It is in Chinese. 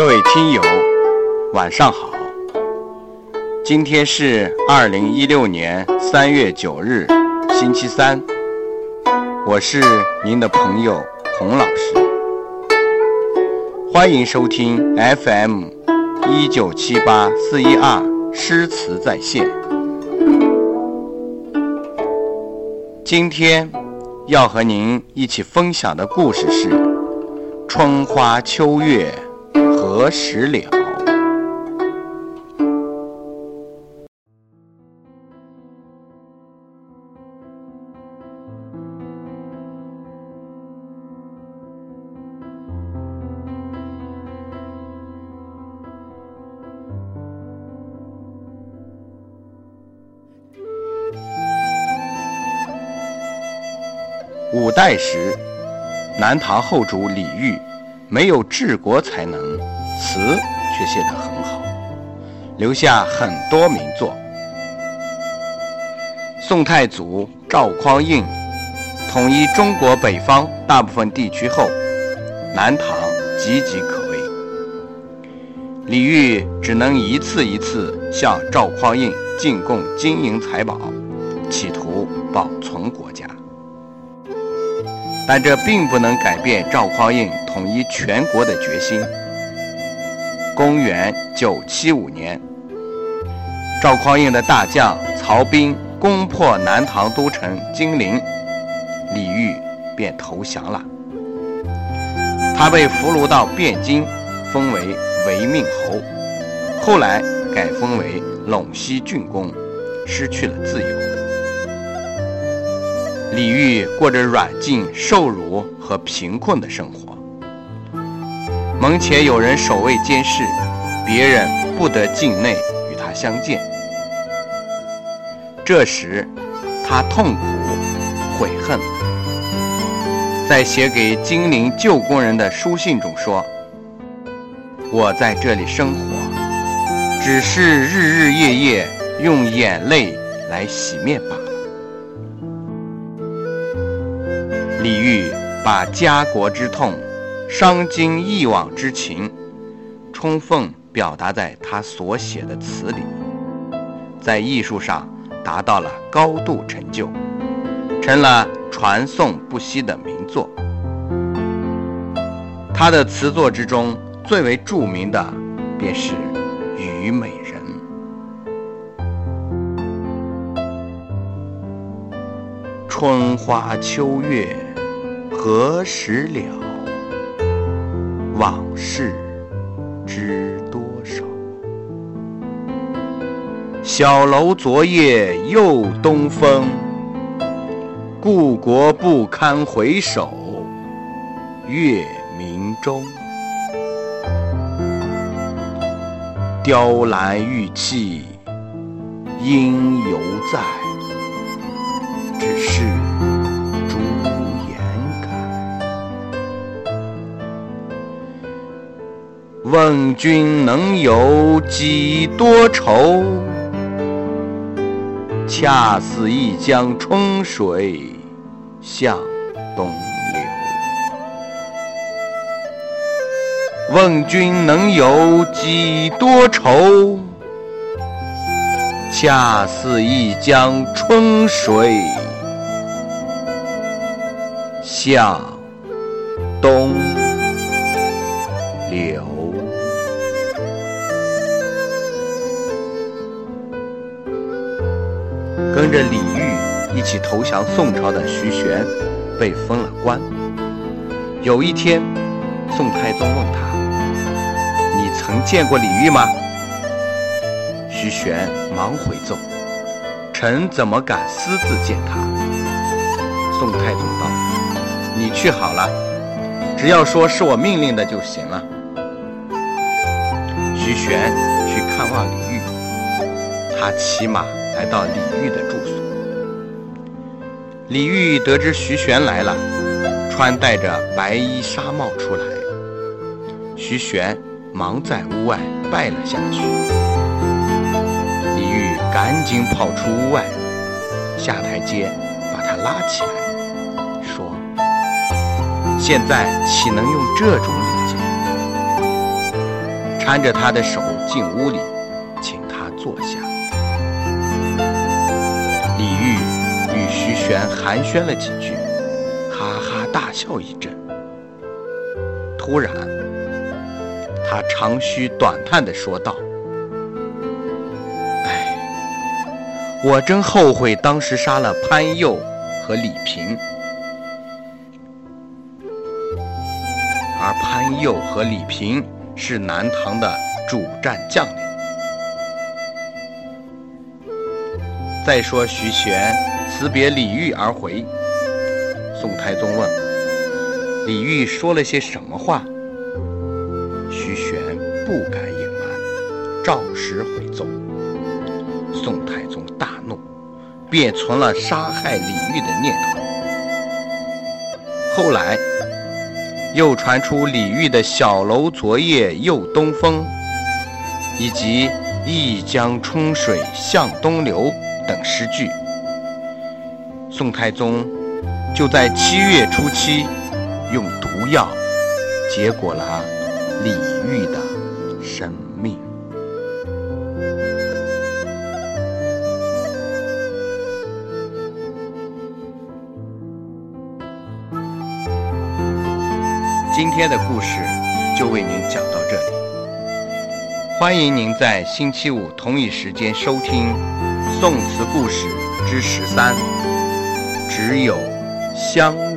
各位听友，晚上好。今天是二零一六年三月九日，星期三。我是您的朋友洪老师，欢迎收听 FM 一九七八四一二诗词在线。今天要和您一起分享的故事是“春花秋月何时了”。五代时，南唐后主李煜没有治国才能，词却写得很好，留下很多名作。宋太祖赵匡胤统一中国北方大部分地区后，南唐岌岌可危，李煜只能一次一次向赵匡胤进贡金银财宝，企图保存国家。但这并不能改变赵匡胤统一全国的决心。公元975年，赵匡胤的大将曹彬攻破南唐都城金陵，李煜便投降了。他被俘虏到汴京，封为违命侯，后来改封为陇西郡公，失去了自由。李煜过着软禁、受辱和贫困的生活，门前有人守卫监视，别人不得境内与他相见。这时，他痛苦、悔恨，在写给金陵旧工人的书信中说：“我在这里生活，只是日日夜夜用眼泪来洗面罢了。”李煜把家国之痛、伤筋忆往之情，充分表达在他所写的词里，在艺术上达到了高度成就，成了传颂不息的名作。他的词作之中最为著名的，便是《虞美人》。春花秋月。何时了？事知多少？小楼昨夜又东风，故国不堪回首月明中。雕栏玉砌应犹在，只是。问君能有几多愁？恰似一江春水向东流。问君能有几多愁？恰似一江春水向东流。跟着李煜一起投降宋朝的徐玄，被封了官。有一天，宋太宗问他：“你曾见过李煜吗？”徐玄忙回奏：“臣怎么敢私自见他？”宋太宗道：“你去好了，只要说是我命令的就行了。”徐玄去看望李煜，他骑马。来到李煜的住所，李煜得知徐玄来了，穿戴着白衣纱帽出来。徐玄忙在屋外拜了下去。李煜赶紧跑出屋外，下台阶把他拉起来，说：“现在岂能用这种礼节？”搀着他的手进屋里，玄寒暄了几句，哈哈大笑一阵。突然，他长吁短叹地说道：“哎，我真后悔当时杀了潘佑和李平。”而潘佑和李平是南唐的主战将领。再说徐玄辞别李煜而回，宋太宗问李煜说了些什么话，徐玄不敢隐瞒，照实回奏。宋太宗大怒，便存了杀害李煜的念头。后来。又传出李煜的小楼昨夜又东风，以及一江春水向东流等诗句。宋太宗就在七月初七用毒药结果了李煜的生命。今天的故事就为您讲到这里，欢迎您在星期五同一时间收听《宋词故事之十三》，只有相。